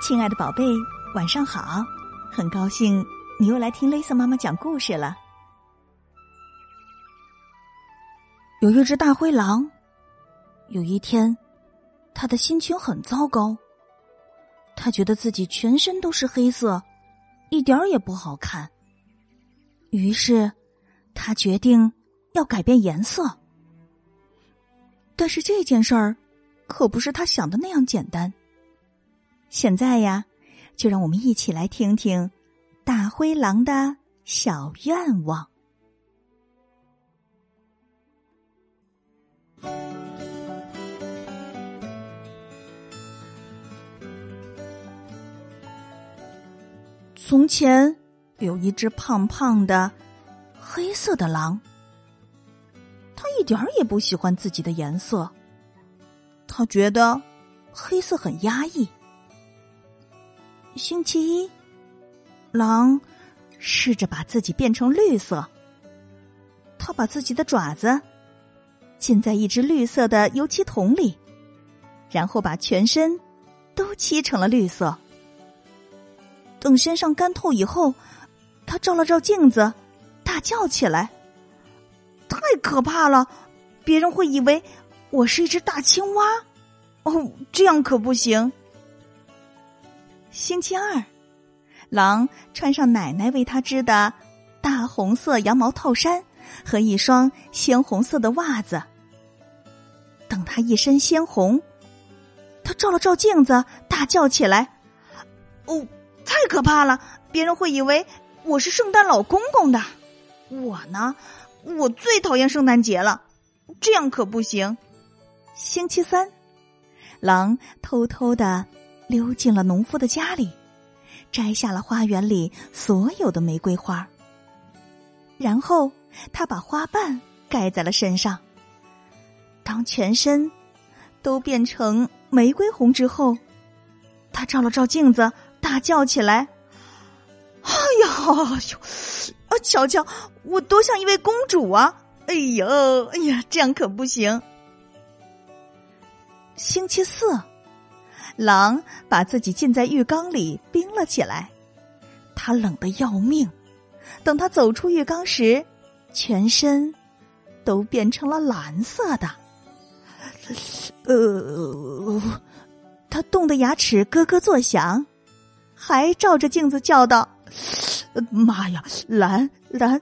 亲爱的宝贝，晚上好！很高兴你又来听蕾丝妈妈讲故事了。有一只大灰狼，有一天，他的心情很糟糕。他觉得自己全身都是黑色，一点儿也不好看。于是，他决定要改变颜色。但是这件事儿可不是他想的那样简单。现在呀，就让我们一起来听听大灰狼的小愿望。从前有一只胖胖的黑色的狼，他一点儿也不喜欢自己的颜色，他觉得黑色很压抑。星期一，狼试着把自己变成绿色。他把自己的爪子浸在一只绿色的油漆桶里，然后把全身都漆成了绿色。等身上干透以后，他照了照镜子，大叫起来：“太可怕了！别人会以为我是一只大青蛙。哦，这样可不行。”星期二，狼穿上奶奶为他织的大红色羊毛套衫和一双鲜红色的袜子。等他一身鲜红，他照了照镜子，大叫起来：“哦，太可怕了！别人会以为我是圣诞老公公的。我呢，我最讨厌圣诞节了，这样可不行。”星期三，狼偷偷的。溜进了农夫的家里，摘下了花园里所有的玫瑰花。然后他把花瓣盖在了身上。当全身都变成玫瑰红之后，他照了照镜子，大叫起来：“哎呀，哟，啊，瞧瞧，我多像一位公主啊！哎呦，哎呀，这样可不行。”星期四。狼把自己浸在浴缸里冰了起来，他冷得要命。等他走出浴缸时，全身都变成了蓝色的。呃，他冻得牙齿咯咯作响，还照着镜子叫道：“妈呀，蓝蓝！”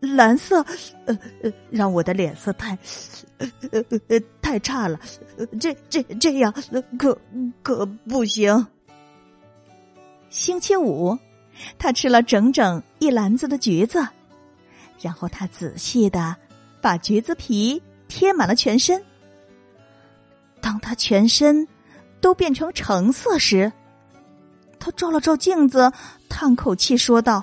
蓝色，呃呃，让我的脸色太，呃呃呃太差了，这这这样可可不行。星期五，他吃了整整一篮子的橘子，然后他仔细的把橘子皮贴满了全身。当他全身都变成橙色时，他照了照镜子，叹口气说道。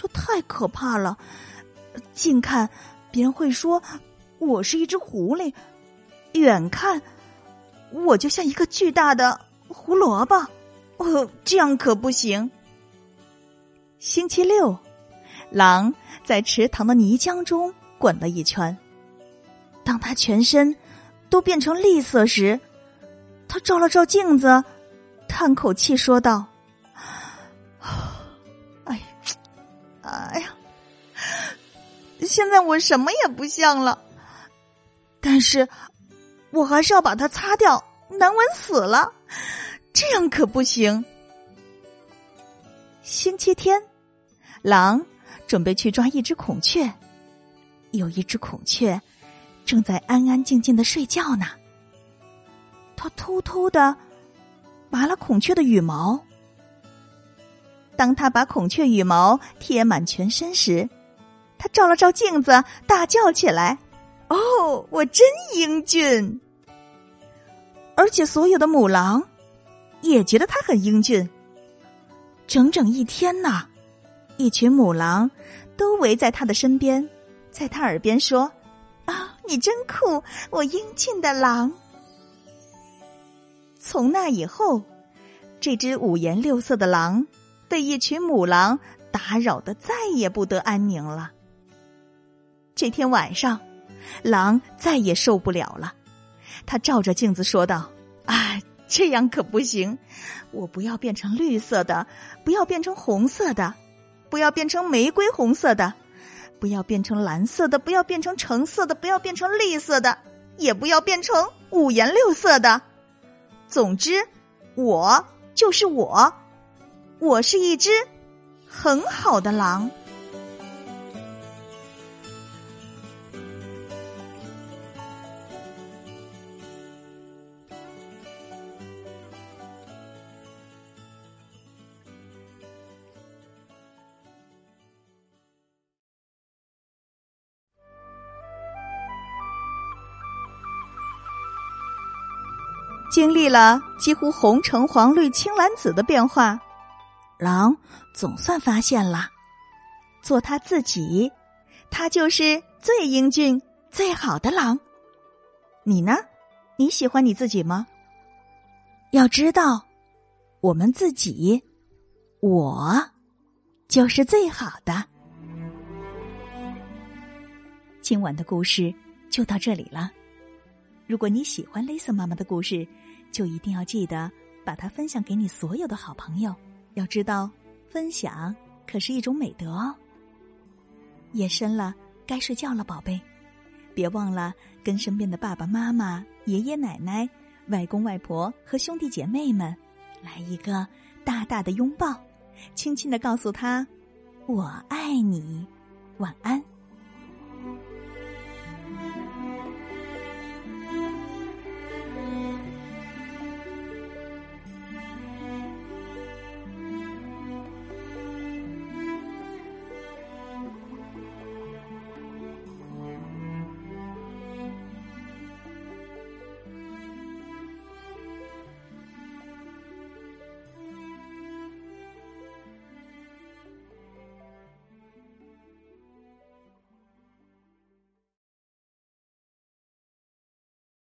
这太可怕了！近看，别人会说我是一只狐狸；远看，我就像一个巨大的胡萝卜。哦，这样可不行。星期六，狼在池塘的泥浆中滚了一圈。当他全身都变成绿色时，他照了照镜子，叹口气说道。现在我什么也不像了，但是我还是要把它擦掉，难闻死了，这样可不行。星期天，狼准备去抓一只孔雀，有一只孔雀正在安安静静的睡觉呢。他偷偷的拔了孔雀的羽毛。当他把孔雀羽毛贴满全身时，他照了照镜子，大叫起来：“哦，我真英俊！”而且所有的母狼也觉得他很英俊。整整一天呐，一群母狼都围在他的身边，在他耳边说：“啊，你真酷，我英俊的狼！”从那以后，这只五颜六色的狼。被一群母狼打扰的再也不得安宁了。这天晚上，狼再也受不了了，他照着镜子说道：“啊，这样可不行！我不要变成绿色的，不要变成红色的，不要变成玫瑰红色的，不要变成蓝色的，不要变成橙色的，不要变成绿色的，也不要变成五颜六色的。总之，我就是我，我是一只很好的狼。经历了几乎红橙黄绿青蓝紫的变化，狼总算发现了，做他自己，他就是最英俊、最好的狼。你呢？你喜欢你自己吗？要知道，我们自己，我就是最好的。今晚的故事就到这里了。如果你喜欢 Lisa 妈妈的故事，就一定要记得把它分享给你所有的好朋友。要知道，分享可是一种美德哦。夜深了，该睡觉了，宝贝，别忘了跟身边的爸爸妈妈、爷爷奶奶、外公外婆和兄弟姐妹们来一个大大的拥抱，轻轻的告诉他：“我爱你。”晚安。